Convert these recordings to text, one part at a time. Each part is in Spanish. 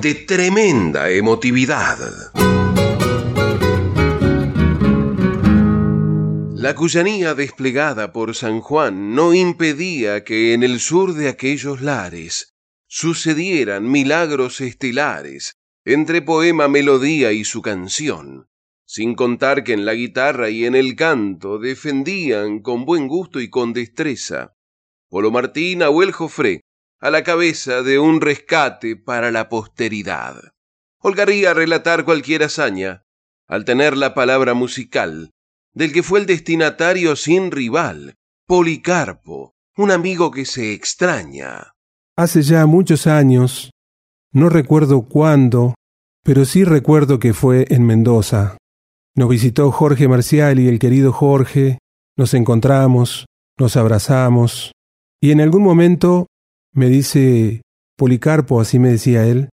de tremenda emotividad. La cuyanía desplegada por San Juan no impedía que en el sur de aquellos lares sucedieran milagros estelares entre poema, melodía y su canción, sin contar que en la guitarra y en el canto defendían con buen gusto y con destreza Polo Martín o el Jofré a la cabeza de un rescate para la posteridad. Holgaría relatar cualquier hazaña al tener la palabra musical del que fue el destinatario sin rival, Policarpo, un amigo que se extraña. Hace ya muchos años, no recuerdo cuándo, pero sí recuerdo que fue en Mendoza. Nos visitó Jorge Marcial y el querido Jorge, nos encontramos, nos abrazamos, y en algún momento me dice, Policarpo, así me decía él,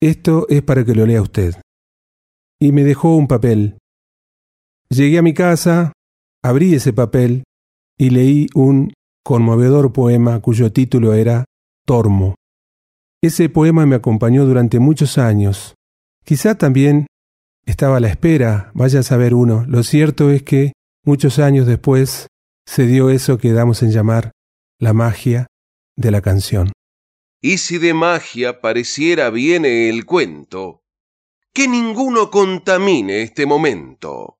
esto es para que lo lea usted. Y me dejó un papel. Llegué a mi casa, abrí ese papel y leí un conmovedor poema cuyo título era Tormo. Ese poema me acompañó durante muchos años. Quizá también estaba a la espera, vaya a saber uno. Lo cierto es que muchos años después se dio eso que damos en llamar la magia de la canción. Y si de magia pareciera viene el cuento, que ninguno contamine este momento.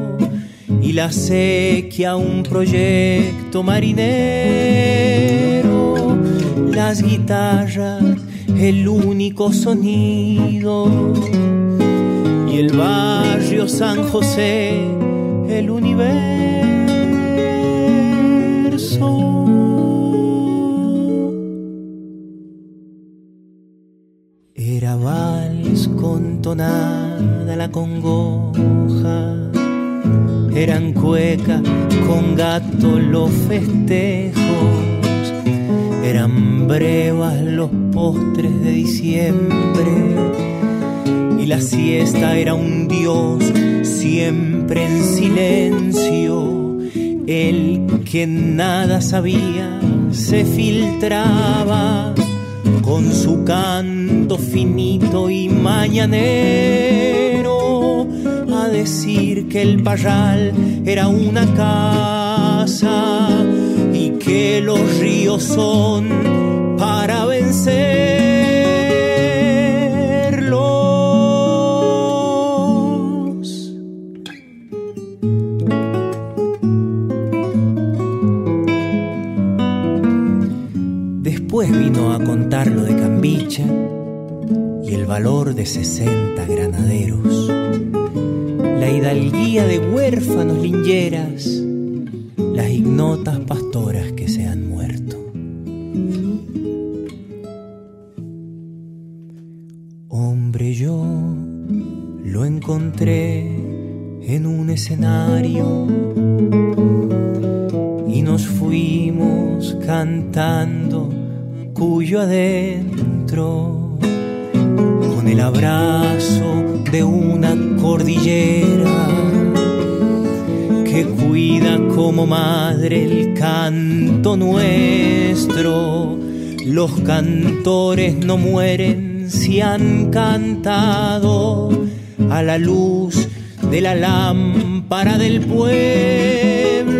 y la sequía un proyecto marinero, las guitarras el único sonido y el barrio San José el universo. tonada la congoja. Eran cueca con gato los festejos. Eran brevas los postres de diciembre. Y la siesta era un dios siempre en silencio. El que nada sabía se filtraba con su canto finito y mañanero decir que el parral era una casa y que los ríos son para vencerlos. Después vino a contar lo de Cambicha y el valor de 60 granaderos, la hidalguía de huérfanos lingeras, las ignotas pastoras que se han muerto. Hombre, yo lo encontré en un escenario nos fuimos cantando cuyo adentro, con el abrazo de una cordillera que cuida como madre el canto nuestro. Los cantores no mueren si han cantado a la luz de la lámpara del pueblo,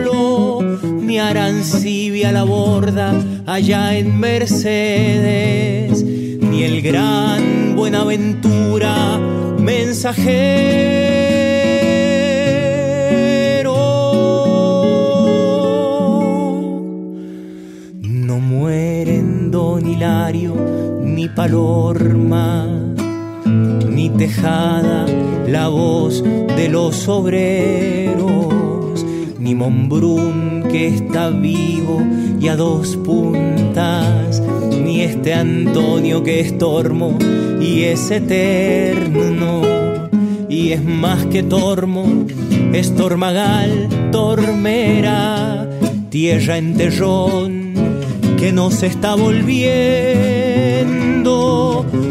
ni Arancibia la borda allá en Mercedes, ni el gran Buenaventura mensajero. No mueren Don Hilario ni Palorma ni Tejada la voz de los obreros, ni Monbrún que está vivo y a dos puntas, ni este Antonio que es tormo y es eterno, y es más que tormo, es tormagal, tormera, tierra en terrón que nos está volviendo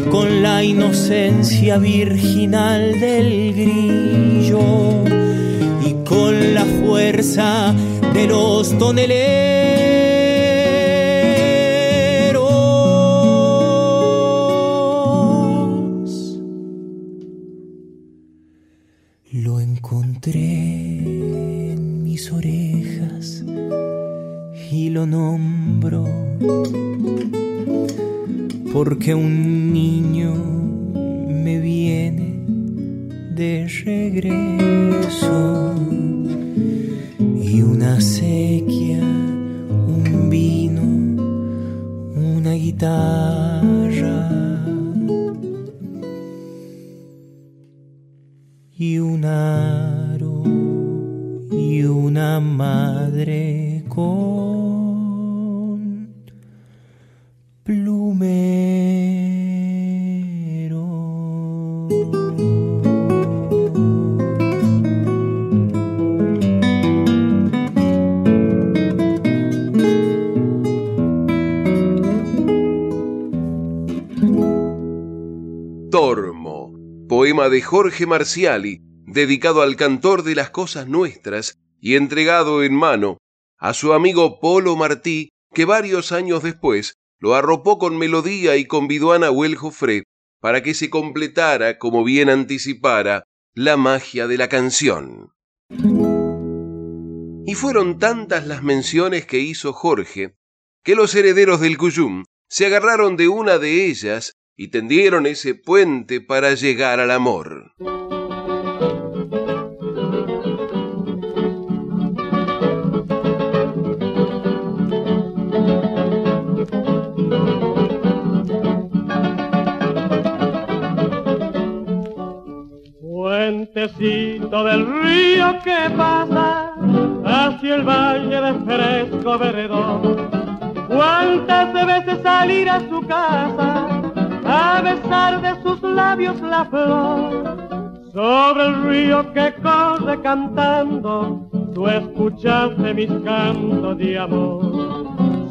con la inocencia virginal del grillo y con la fuerza de los toneleros. Porque un niño me viene de regreso de Jorge Marciali, dedicado al cantor de las cosas nuestras y entregado en mano a su amigo Polo Martí, que varios años después lo arropó con melodía y convidó a Nahuel Jofré para que se completara, como bien anticipara, la magia de la canción. Y fueron tantas las menciones que hizo Jorge, que los herederos del Cuyum se agarraron de una de ellas y tendieron ese puente para llegar al amor. Puentecito del río que pasa hacia el valle de fresco veredor. Cuántas veces salir a su casa a besar de sus labios la flor. Sobre el río que corre cantando, tú escuchaste mis cantos de amor.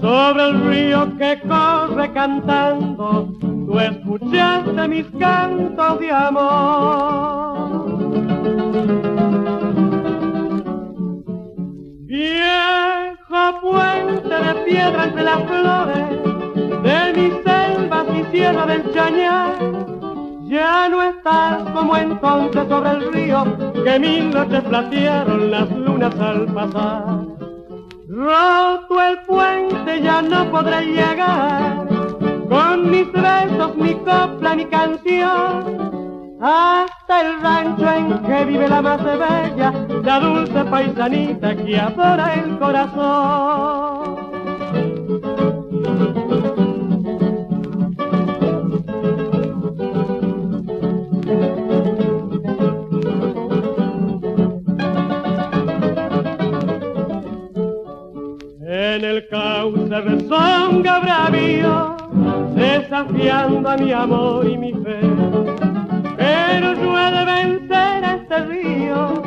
Sobre el río que corre cantando, tú escuchaste mis cantos de amor. Viejo puente de piedra entre las flores de mis selvas y sierra del Chañar, ya no estás como entonces sobre el río que mil noches platearon las lunas al pasar. Roto el puente ya no podré llegar con mis besos, mi copla, mi canción hasta el rancho en que vive la más bella, la dulce paisanita que adora el corazón. En el cauce rezonga bravío, desafiando a mi amor y mi fe pero yo he de vencer este río,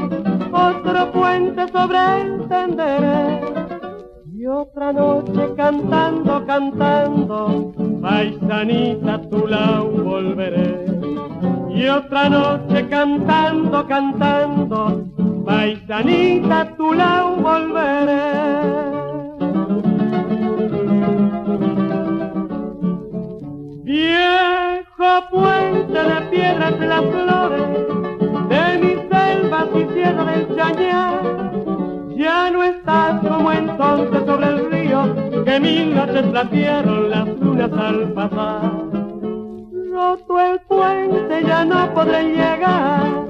otro puente sobre el tenderé. Y otra noche cantando, cantando, paisanita tu la volveré. Y otra noche cantando, cantando, paisanita tu la volveré. Viejo puente de piedras de las flores, de mis selvas y sierra del chañar, ya no estás como entonces sobre el río que mil noches platearon las lunas al pasar. Roto el puente ya no podré llegar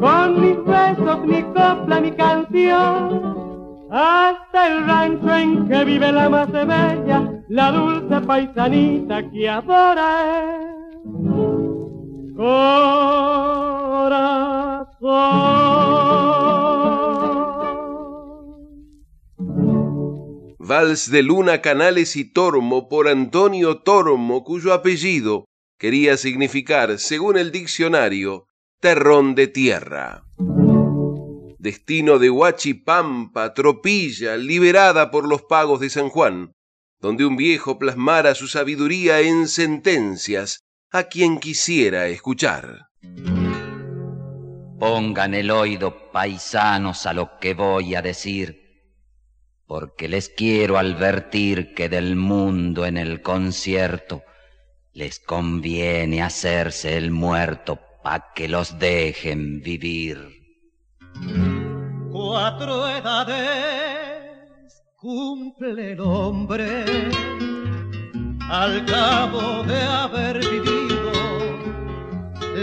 con mis besos, mi copla, mi canción hasta el rancho en que vive la más bella, la dulce paisanita que adora corazón. Vals de Luna, Canales y Tormo por Antonio Tormo, cuyo apellido quería significar, según el diccionario, terrón de tierra. Destino de Huachipampa, tropilla, liberada por los pagos de San Juan, donde un viejo plasmara su sabiduría en sentencias a quien quisiera escuchar. Pongan el oído, paisanos, a lo que voy a decir porque les quiero advertir que del mundo en el concierto les conviene hacerse el muerto pa' que los dejen vivir. Cuatro edades cumple el hombre al cabo de haber vivido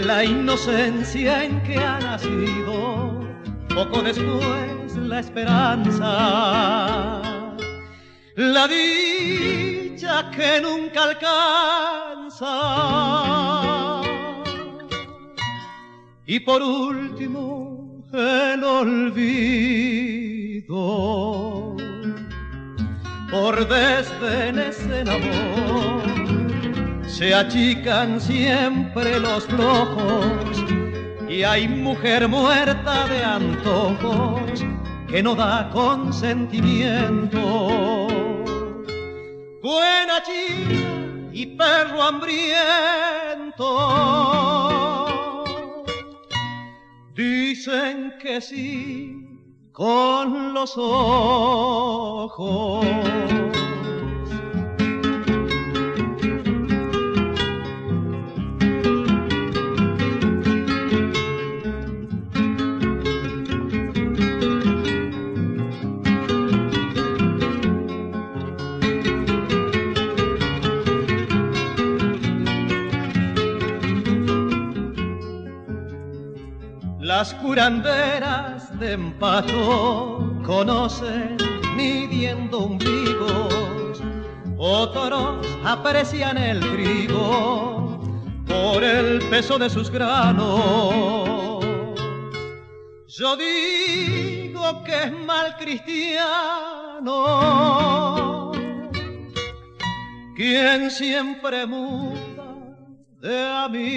la inocencia en que ha nacido poco después la esperanza, la dicha que nunca alcanza. Y por último, el olvido. Por desdenes en amor, se achican siempre los flojos y hay mujer muerta de antojos que no da consentimiento. Buena chica y perro hambriento. Dicen que sí con los ojos. Curanderas de empacho conocen midiendo ombligos, otros aprecian el trigo por el peso de sus granos. Yo digo que es mal cristiano quien siempre muda de amigos.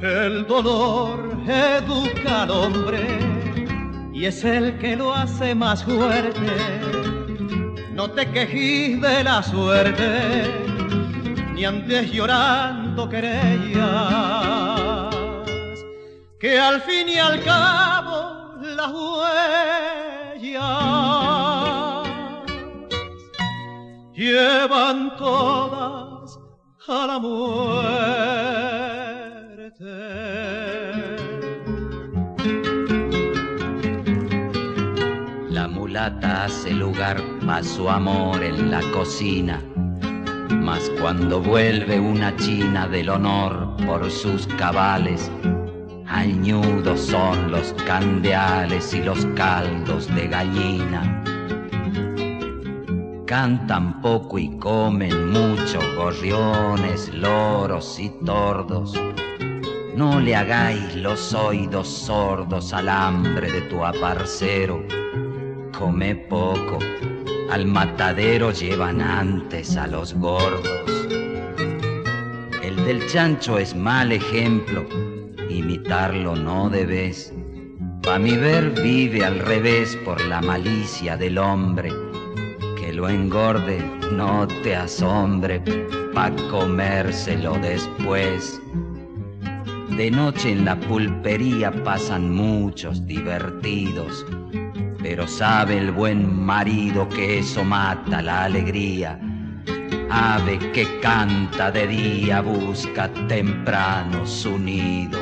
El dolor educa al hombre y es el que lo hace más fuerte. No te quejes de la suerte, ni antes llorando querías, que al fin y al cabo las huellas llevan todas a la muerte. La mulata hace lugar para su amor en la cocina, mas cuando vuelve una china del honor por sus cabales, añudos son los candeales y los caldos de gallina. Cantan poco y comen mucho gorriones, loros y tordos no le hagáis los oídos sordos al hambre de tu aparcero. Come poco, al matadero llevan antes a los gordos. El del chancho es mal ejemplo, imitarlo no debes. Pa' mi ver vive al revés por la malicia del hombre. Que lo engorde, no te asombre, pa' comérselo después. De noche en la pulpería pasan muchos divertidos, pero sabe el buen marido que eso mata la alegría. Ave que canta de día busca temprano su nido.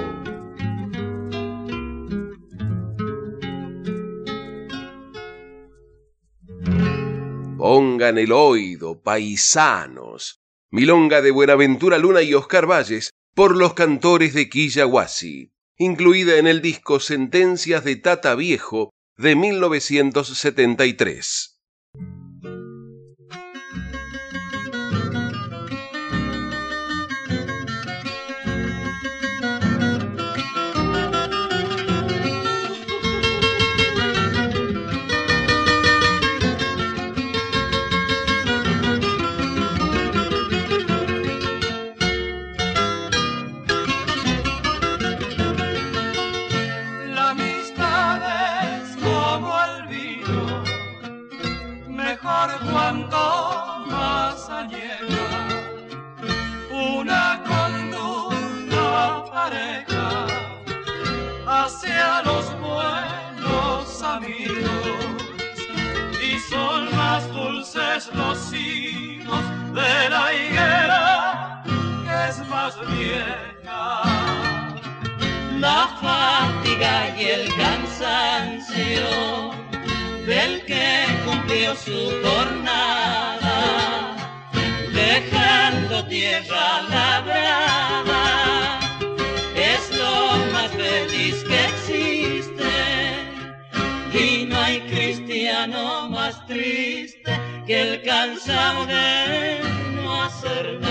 Pongan el oído, paisanos. Milonga de Buenaventura Luna y Oscar Valles por los cantores de Quillahuasi, incluida en el disco Sentencias de Tata Viejo de 1973. Los hijos de la higuera que es más vieja. La fatiga y el cansancio del que cumplió su jornada, que el cansado de no hacer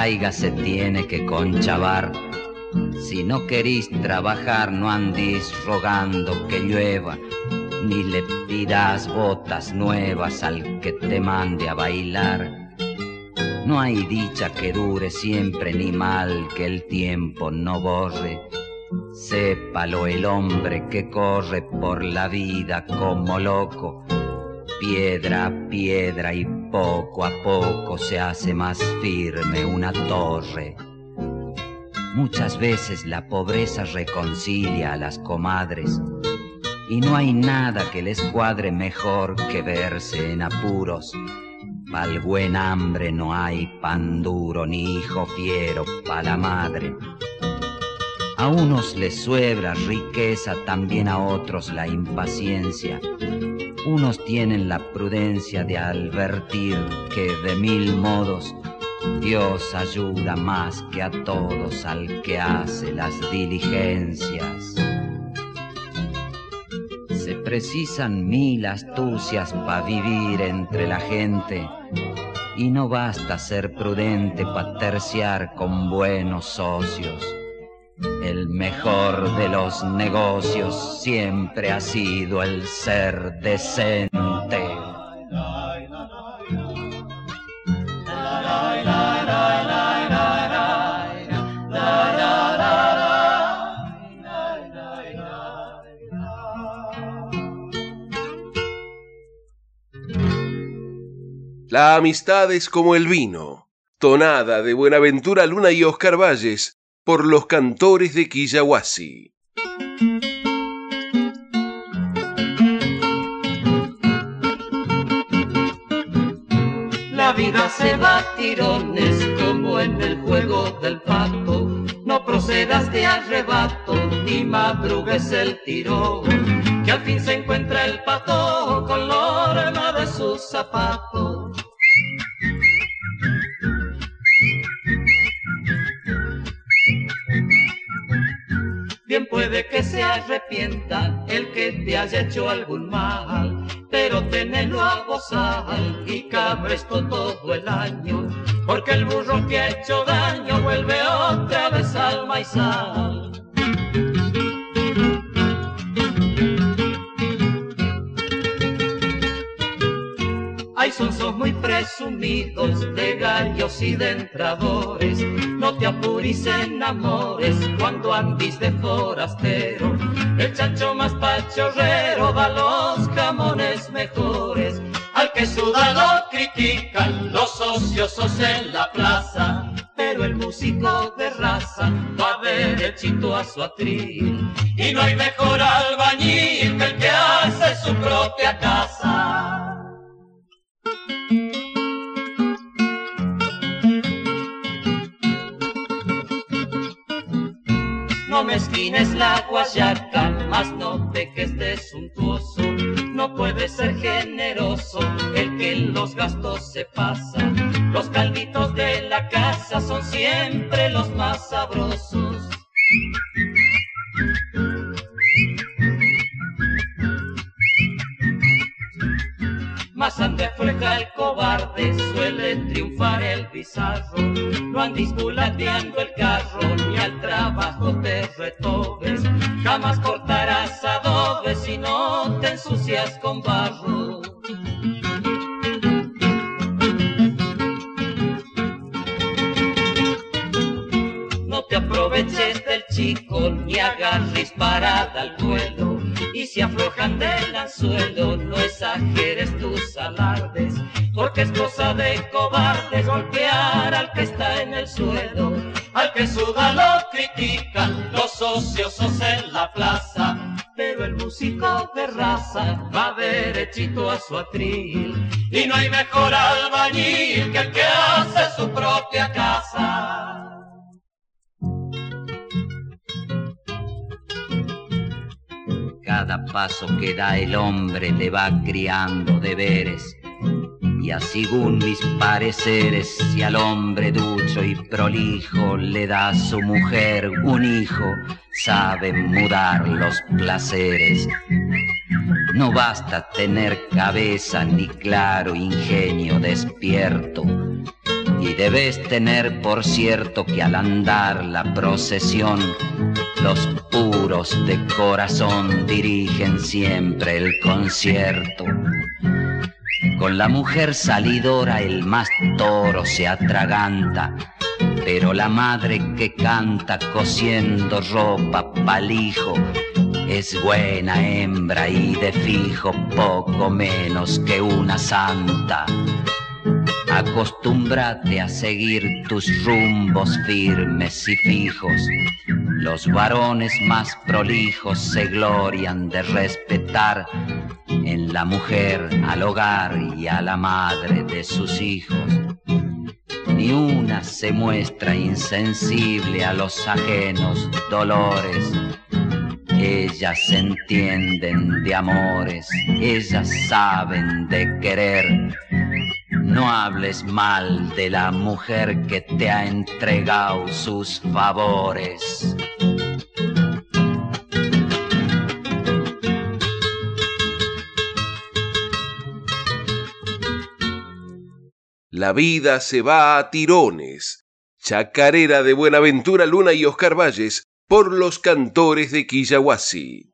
caiga se tiene que conchavar. Si no querís trabajar, no andís rogando que llueva, ni le pidas botas nuevas al que te mande a bailar. No hay dicha que dure siempre, ni mal que el tiempo no borre. Sépalo el hombre que corre por la vida como loco, piedra a piedra y poco a poco se hace más firme una torre. Muchas veces la pobreza reconcilia a las comadres y no hay nada que les cuadre mejor que verse en apuros. Pa'l buen hambre no hay pan duro ni hijo fiero pa' la madre. A unos les suebra riqueza, también a otros la impaciencia. Unos tienen la prudencia de advertir que de mil modos Dios ayuda más que a todos al que hace las diligencias. Se precisan mil astucias para vivir entre la gente y no basta ser prudente para terciar con buenos socios. El mejor de los negocios siempre ha sido el ser decente. La amistad es como el vino, tonada de Buenaventura Luna y Oscar Valles, por los cantores de Quillahuasi. La vida se va a tirones como en el juego del pato. No procedas de arrebato ni madrugues el tirón, que al fin se encuentra el pato con la de sus zapatos. Puede que se arrepienta el que te haya hecho algún mal, pero tenelo a gozar y cabresto todo el año, porque el burro que ha hecho daño vuelve otra vez al maizal. Presumidos de gallos y de. No te apures en amores cuando andis de forastero. El chancho más pachorrero da los jamones mejores. Al que suda lo critican los ociosos en la plaza. Pero el músico de raza va derechito a su atril. Y no hay mejor albañil que el que hace su propia casa. No mezquines la guayaca, más no te que estés suntuoso. No puede ser generoso el que los gastos se pasa. Los calditos de la casa son siempre los más sabrosos. Más ante freja el cobarde, suele triunfar el bizarro. No andis bulateando el carro, ni al trabajo te retobes. Jamás cortarás adobes si no te ensucias con barro. No te aproveches del chico, ni hagas disparada al vuelo. Y si aflojan del anzuelo, no exageres tus alardes, porque es cosa de cobardes golpear al que está en el suelo. Al que suda lo critican los ociosos en la plaza, pero el músico de raza va derechito a su atril. Y no hay mejor albañil que el que hace su propia casa. Cada paso que da el hombre le va criando deberes. Y así según mis pareceres, si al hombre ducho y prolijo le da su mujer un hijo, sabe mudar los placeres. No basta tener cabeza ni claro ingenio despierto. Y debes tener por cierto que al andar la procesión, los puros de corazón dirigen siempre el concierto. Con la mujer salidora el más toro se atraganta, pero la madre que canta cosiendo ropa pa'l hijo es buena hembra y de fijo poco menos que una santa. Acostúmbrate a seguir tus rumbos firmes y fijos. Los varones más prolijos se glorian de respetar en la mujer al hogar y a la madre de sus hijos. Ni una se muestra insensible a los ajenos dolores. Ellas entienden de amores, ellas saben de querer. No hables mal de la mujer que te ha entregado sus favores. La vida se va a tirones. Chacarera de Buenaventura Luna y Oscar Valles por los cantores de Quillahuasi.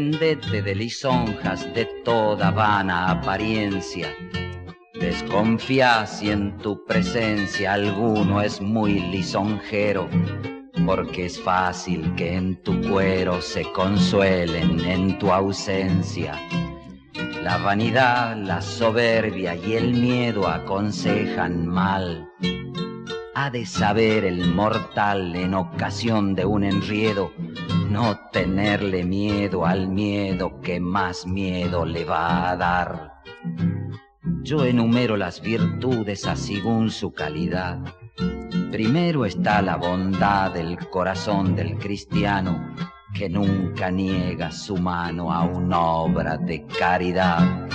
Defendete de lisonjas de toda vana apariencia. Desconfía si en tu presencia alguno es muy lisonjero. porque es fácil que en tu cuero se consuelen en tu ausencia. La vanidad, la soberbia y el miedo aconsejan mal. Ha de saber el mortal en ocasión de un enriedo no tenerle miedo al miedo que más miedo le va a dar. Yo enumero las virtudes a según su calidad. Primero está la bondad del corazón del cristiano que nunca niega su mano a una obra de caridad.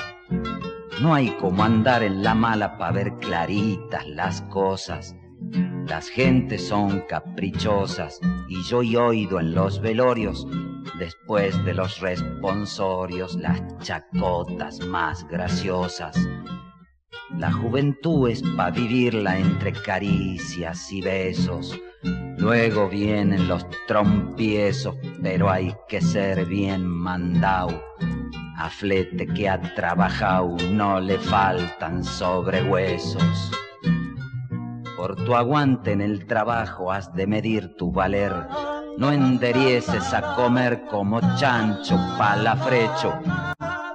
No hay como andar en la mala para ver claritas las cosas. Las gentes son caprichosas y yo he oído en los velorios, después de los responsorios, las chacotas más graciosas. La juventud es para vivirla entre caricias y besos. Luego vienen los trompiezos, pero hay que ser bien mandado. A flete que ha trabajado no le faltan sobre huesos. Por tu aguante en el trabajo has de medir tu valer. No enderieces a comer como chancho palafrecho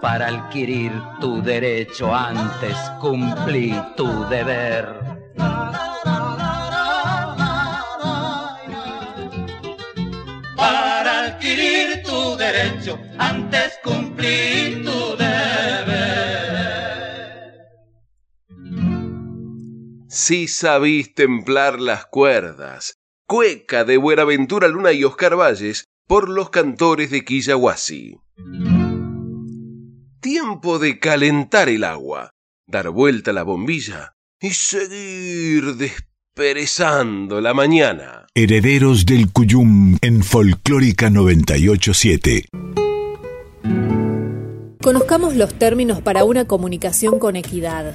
para adquirir tu derecho antes cumplí tu deber. Para adquirir tu derecho antes cumplí Si sabís templar las cuerdas. Cueca de Buenaventura Luna y Oscar Valles por los cantores de Quillahuasi tiempo de calentar el agua, dar vuelta a la bombilla y seguir desperezando la mañana. Herederos del Cuyum en Folclórica 987. Conozcamos los términos para una comunicación con equidad.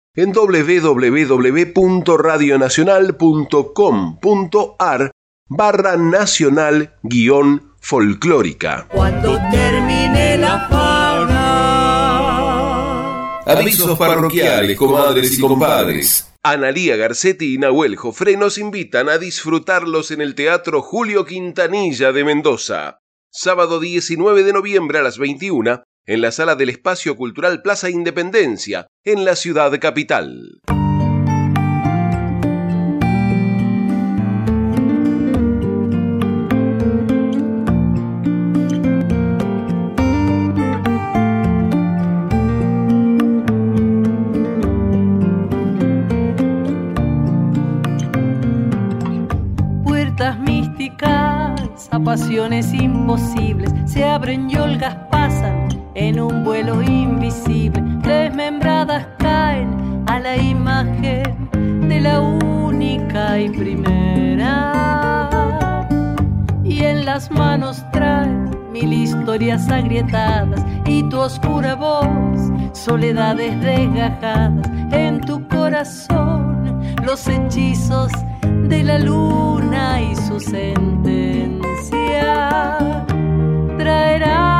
en www.radionacional.com.ar barra nacional guion folclórica. Cuando termine la fauna. Avisos parroquiales, comadres y compadres. Analía Garcetti y Nahuel Jofre nos invitan a disfrutarlos en el Teatro Julio Quintanilla de Mendoza. Sábado 19 de noviembre a las 21 en la sala del Espacio Cultural Plaza Independencia, en la ciudad capital. Puertas místicas a pasiones imposibles se abren y olgas pasan en un vuelo invisible, desmembradas caen a la imagen de la única y primera. Y en las manos traen mil historias agrietadas y tu oscura voz, soledades desgajadas en tu corazón, los hechizos de la luna y su sentencia Traerás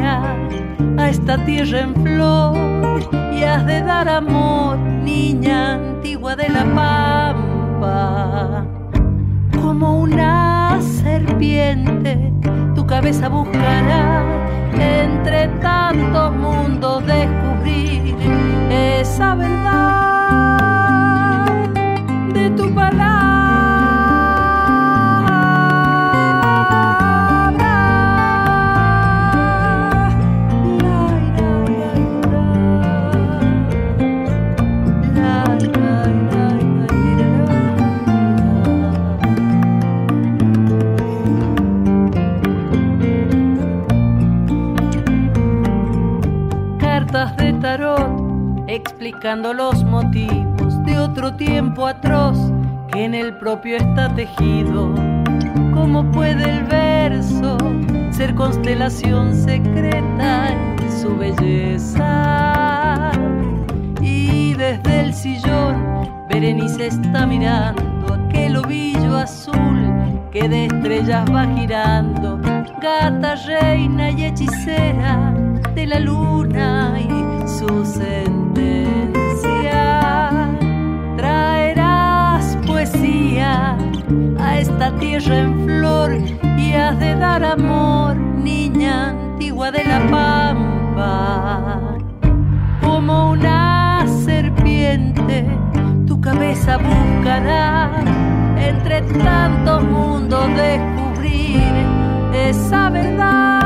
a esta tierra en flor y has de dar amor, niña antigua de la pampa. Como una serpiente, tu cabeza buscará entre tantos mundos descubrir esa verdad explicando los motivos de otro tiempo atroz que en el propio está tejido. ¿Cómo puede el verso ser constelación secreta en su belleza? Y desde el sillón, Berenice está mirando aquel ovillo azul que de estrellas va girando, gata, reina y hechicera de la luna y esta tierra en flor y has de dar amor, niña antigua de la pampa. Como una serpiente, tu cabeza buscará entre tantos mundos descubrir esa verdad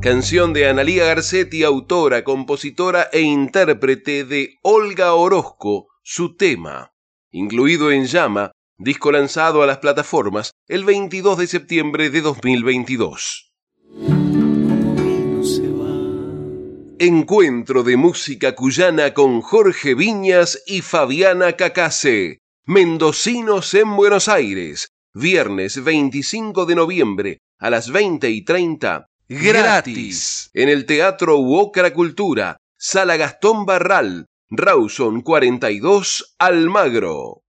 Canción de Analía Garcetti, autora, compositora e intérprete de Olga Orozco, su tema, incluido en Llama, disco lanzado a las plataformas el 22 de septiembre de 2022. Encuentro de música cuyana con Jorge Viñas y Fabiana Cacase, Mendocinos en Buenos Aires, viernes 25 de noviembre a las 20 y 30 gratis en el Teatro Uocra Cultura, Sala Gastón Barral, Rawson 42, Almagro.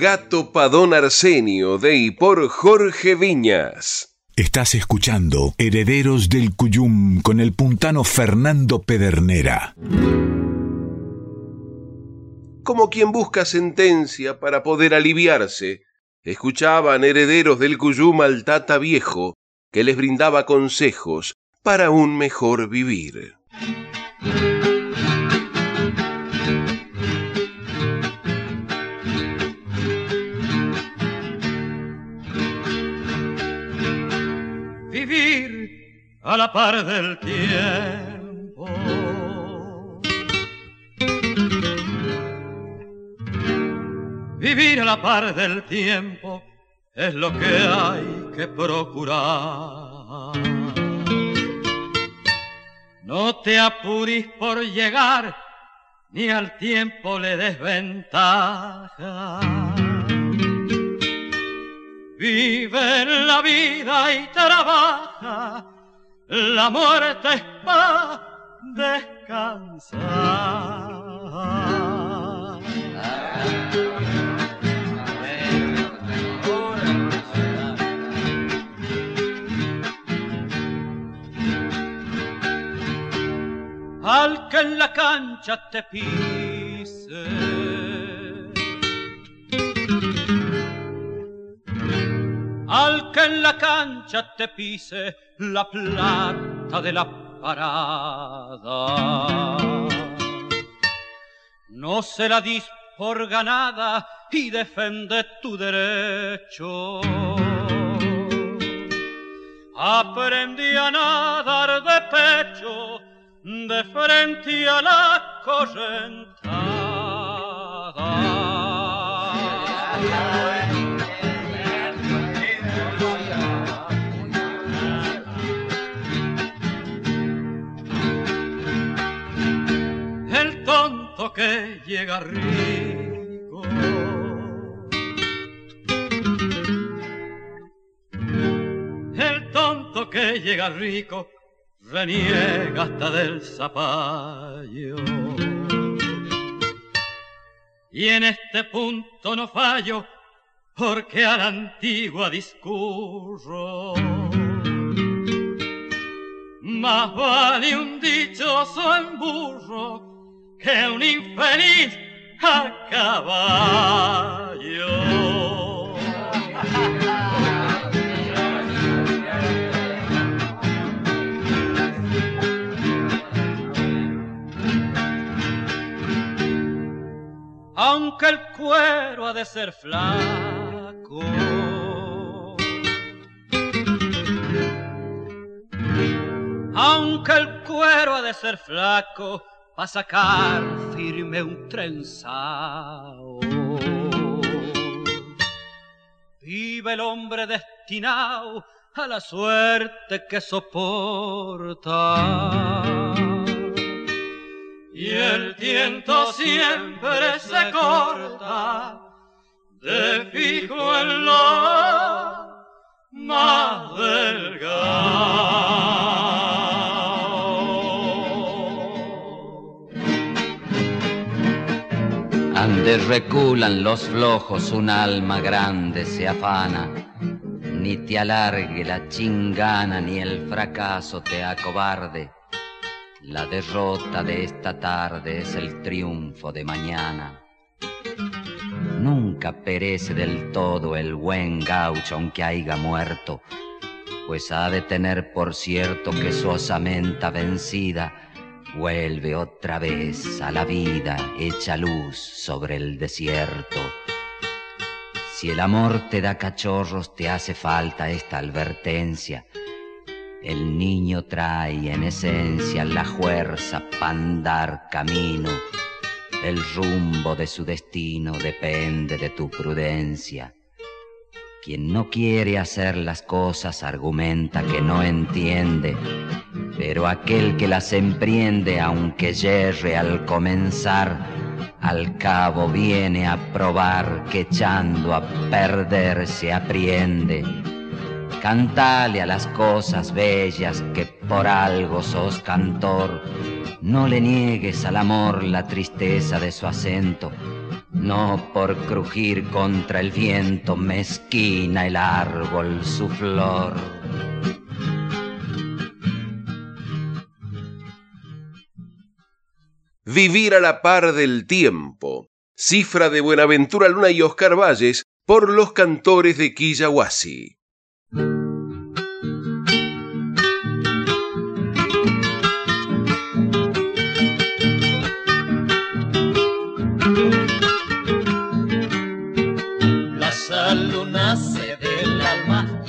Gato Padón Arsenio de y por Jorge Viñas. Estás escuchando Herederos del Cuyum con el puntano Fernando Pedernera. Como quien busca sentencia para poder aliviarse, escuchaban herederos del Cuyum al tata viejo que les brindaba consejos para un mejor vivir. A la par del tiempo. Vivir a la par del tiempo es lo que hay que procurar. No te apurís por llegar, ni al tiempo le desventaja. Vive la vida y trabaja, la muerte es para descansar. al que en la cancha te pise. En la cancha te pise la plata de la parada. No se la dis por ganada y defende tu derecho. Aprendí a nadar de pecho de frente a la correntada. Que llega rico. El tonto que llega rico reniega hasta del zapallo. Y en este punto no fallo, porque a la antigua discurro. Más vale un dichoso en burro que un infeliz a caballo. aunque el cuero ha de ser flaco. Aunque el cuero ha de ser flaco, pa' sacar firme un trenzao. Vive el hombre destinado a la suerte que soporta y el tiento siempre se corta de fijo en lo más delgado. Ande reculan los flojos, un alma grande se afana, ni te alargue la chingana, ni el fracaso te acobarde la derrota de esta tarde es el triunfo de mañana. Nunca perece del todo el buen gaucho aunque haya muerto, pues ha de tener por cierto que su osamenta vencida vuelve otra vez a la vida hecha luz sobre el desierto. Si el amor te da cachorros, te hace falta esta advertencia el niño trae en esencia la fuerza para andar camino. El rumbo de su destino depende de tu prudencia. Quien no quiere hacer las cosas argumenta que no entiende, pero aquel que las emprende, aunque yerre al comenzar, al cabo viene a probar que echando a perder se apriende Cantale a las cosas bellas que por algo sos cantor. No le niegues al amor la tristeza de su acento. No por crujir contra el viento mezquina el árbol su flor. Vivir a la par del tiempo. Cifra de Buenaventura Luna y Oscar Valles por los cantores de Quillahuasi.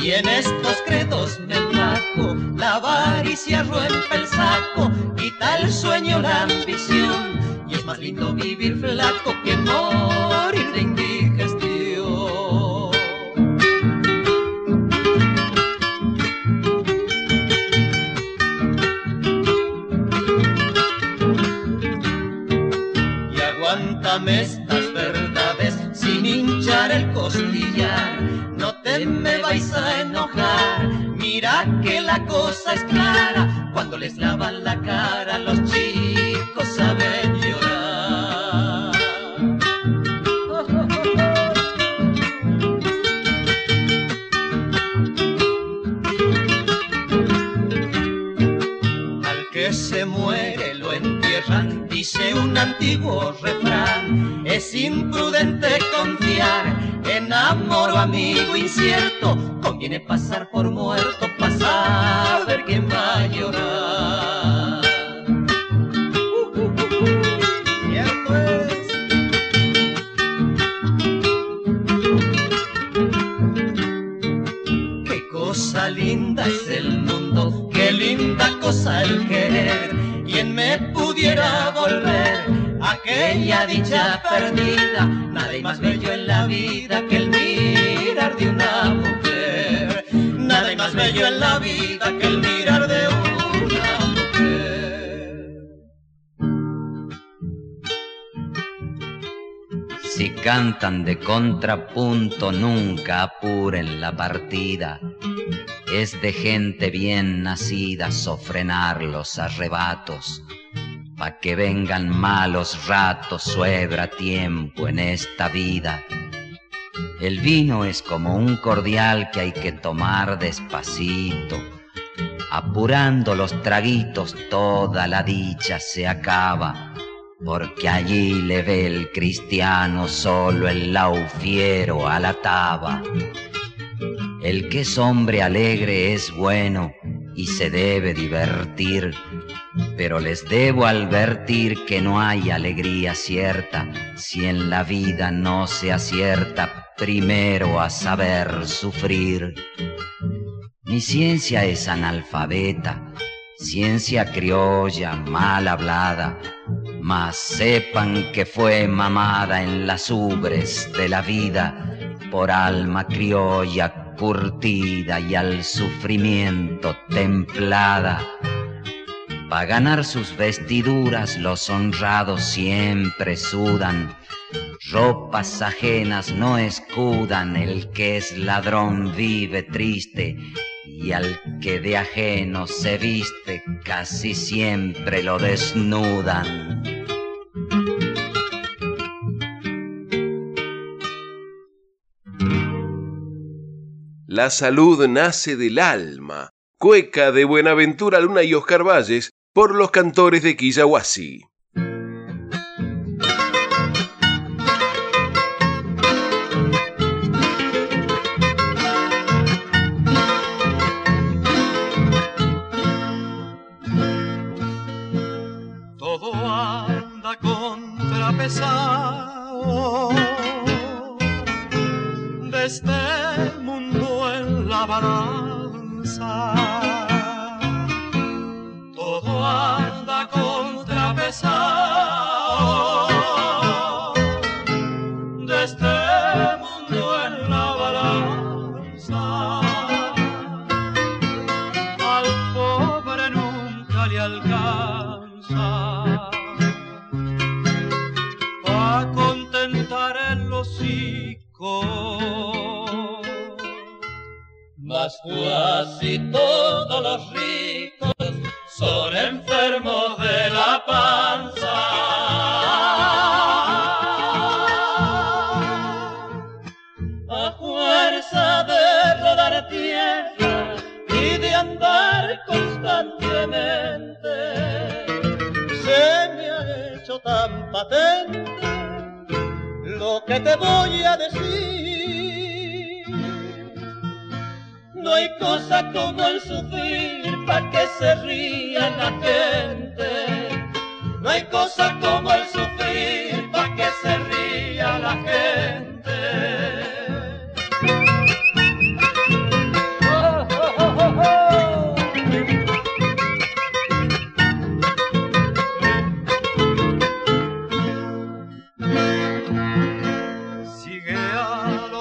Y en estos credos mentales flaco, la avaricia rompe el saco, quita el sueño, la ambición, y es más lindo vivir flaco que morir de la cosa es clara. Cuando les lavan la cara, los chicos saben llorar. Al que se muere lo entierran, dice un antiguo refrán. Es imprudente confiar en amor o amigo incierto. Conviene pasar por muerto, pasar, dicha perdida, nada hay más bello en la vida que el mirar de una mujer. Nada hay más bello en la vida que el mirar de una mujer. Si cantan de contrapunto, nunca apuren la partida. Es de gente bien nacida sofrenar los arrebatos. Pa' que vengan malos ratos, suebra tiempo en esta vida. El vino es como un cordial que hay que tomar despacito. Apurando los traguitos, toda la dicha se acaba porque allí le ve el cristiano solo el laufiero a la taba. El que es hombre alegre es bueno y se debe divertir, pero les debo advertir que no hay alegría cierta si en la vida no se acierta primero a saber sufrir. Mi ciencia es analfabeta, ciencia criolla mal hablada, mas sepan que fue mamada en las ubres de la vida por alma criolla curtida y al sufrimiento templada. Pa' ganar sus vestiduras los honrados siempre sudan, ropas ajenas no escudan, el que es ladrón vive triste y al que de ajeno se viste casi siempre lo desnudan. La salud nace del alma. Cueca de Buenaventura Luna y Oscar Valles por los cantores de Quillahuasi.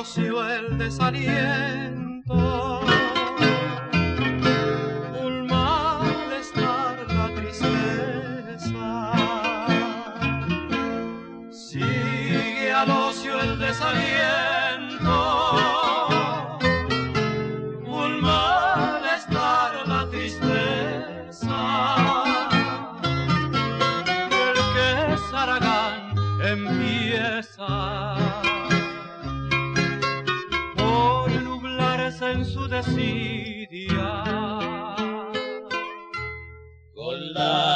conoció el desaliento.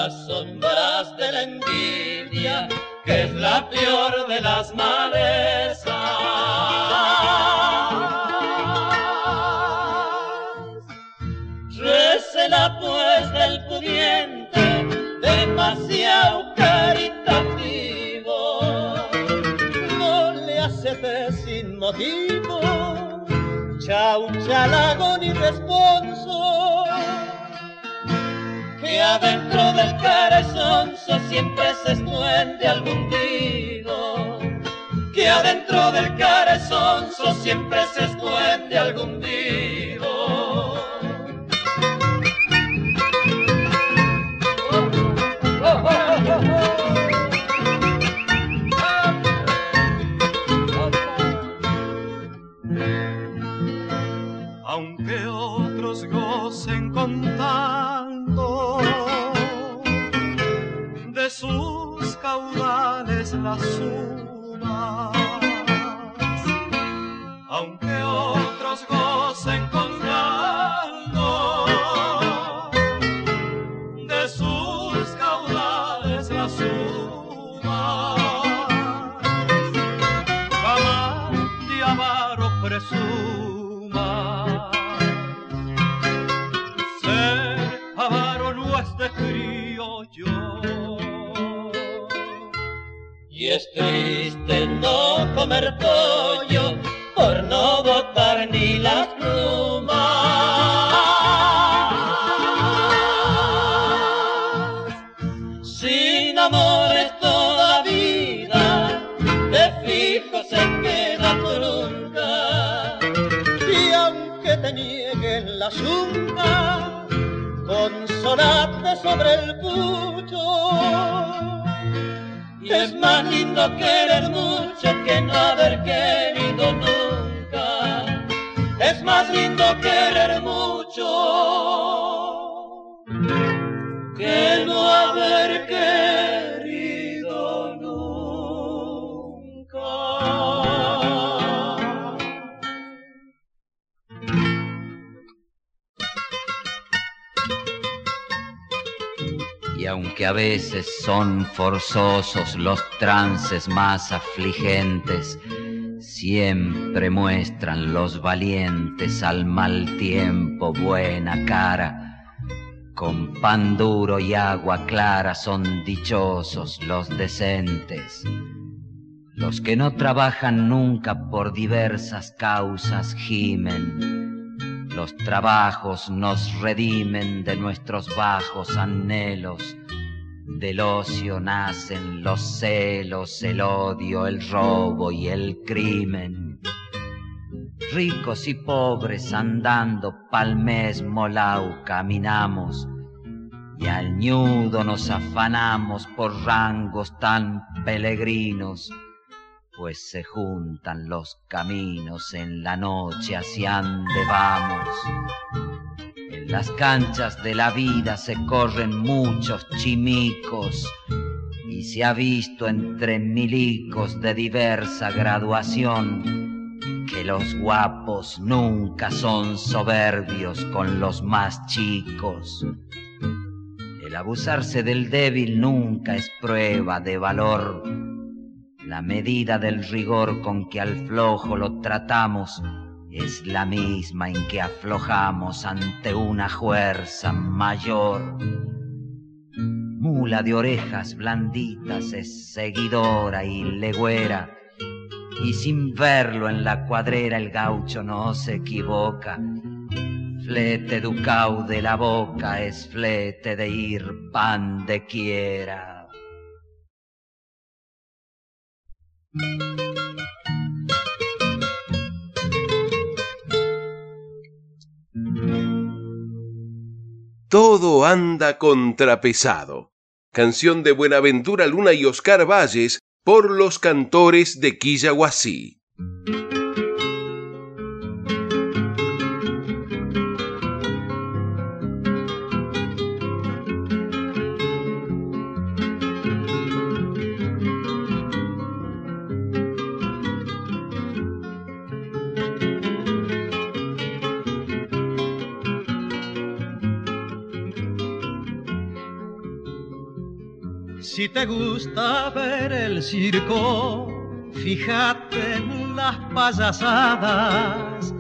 Las sombras de la envidia, que es la peor de las malezas. Recela pues del pudiente, demasiado caritativo, no le hace sin motivo, chau chalago ni responso, que adentro del carezonzo siempre se esconde algún digo, que adentro del carezonzo siempre se esconde algún digo. aunque otros gocen contando de sus caudales las sumas, aunque otros gocen contando son forzosos los trances más afligentes, siempre muestran los valientes al mal tiempo buena cara. Con pan duro y agua clara son dichosos los decentes. Los que no trabajan nunca por diversas causas gimen. Los trabajos nos redimen de nuestros bajos anhelos. Del ocio nacen los celos, el odio, el robo y el crimen. Ricos y pobres andando pa'l mismo lau caminamos y al ñudo nos afanamos por rangos tan peregrinos pues se juntan los caminos en la noche hacia ande vamos. Las canchas de la vida se corren muchos chimicos y se ha visto entre milicos de diversa graduación que los guapos nunca son soberbios con los más chicos. El abusarse del débil nunca es prueba de valor la medida del rigor con que al flojo lo tratamos es la misma en que aflojamos ante una fuerza mayor. Mula de orejas blanditas es seguidora y legüera, y sin verlo en la cuadrera el gaucho no se equivoca. Flete ducau de la boca es flete de ir pan de quiera. Todo anda contrapesado. Canción de Buenaventura Luna y Oscar Valles por los cantores de Quillaguasí. Si te gusta ver el circo, fíjate en las payasadas,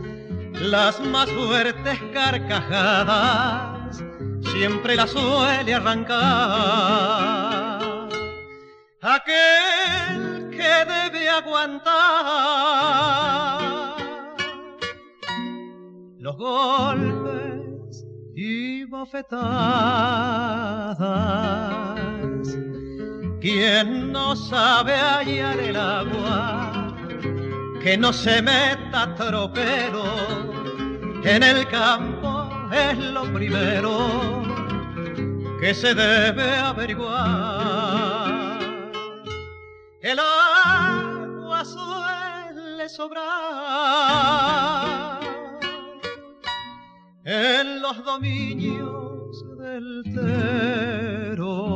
las más fuertes carcajadas, siempre las suele arrancar. Aquel que debe aguantar los golpes y bofetadas quien no sabe hallar el agua, que no se meta tropero, en el campo es lo primero que se debe averiguar. El agua suele sobrar en los dominios del Tero.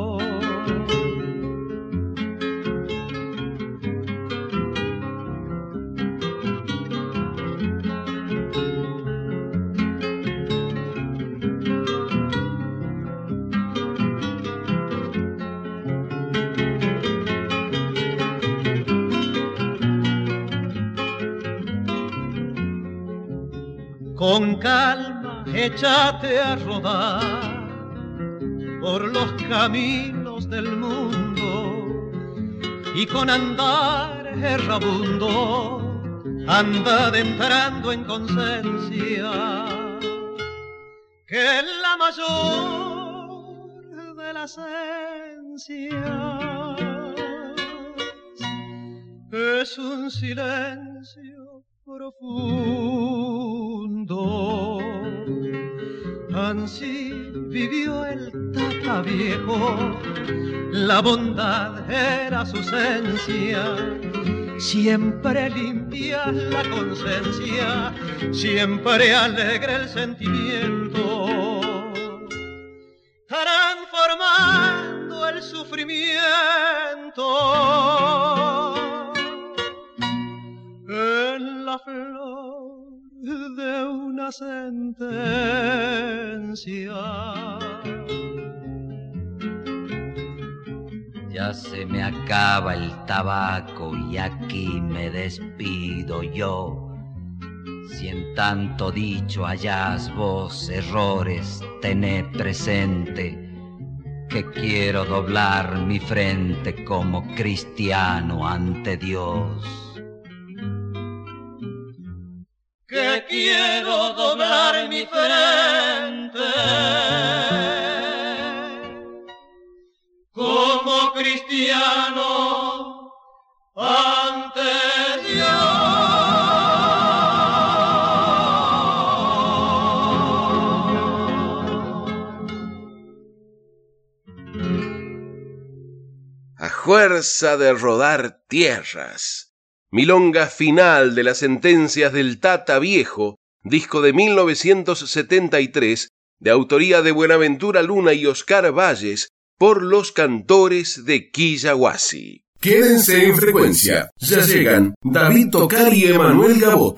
Con calma échate a rodar por los caminos del mundo y con andar errabundo anda entrando en conciencia que la mayor de las esencias es un silencio profundo. Así vivió el tata viejo, la bondad era su esencia. Siempre limpia la conciencia, siempre alegre el sentimiento, transformando el sufrimiento en la flor de una sentencia. Ya se me acaba el tabaco y aquí me despido yo. Si en tanto dicho hallás vos errores, tené presente que quiero doblar mi frente como cristiano ante Dios. Que quiero doblar mi frente. Como cristiano ante A fuerza de rodar tierras, Milonga final de las sentencias del Tata Viejo, disco de 1973, de autoría de Buenaventura Luna y Oscar Valles, por los cantores de Quillahuasi. Quédense en frecuencia. Ya llegan David Tocar y Emanuel Gabot.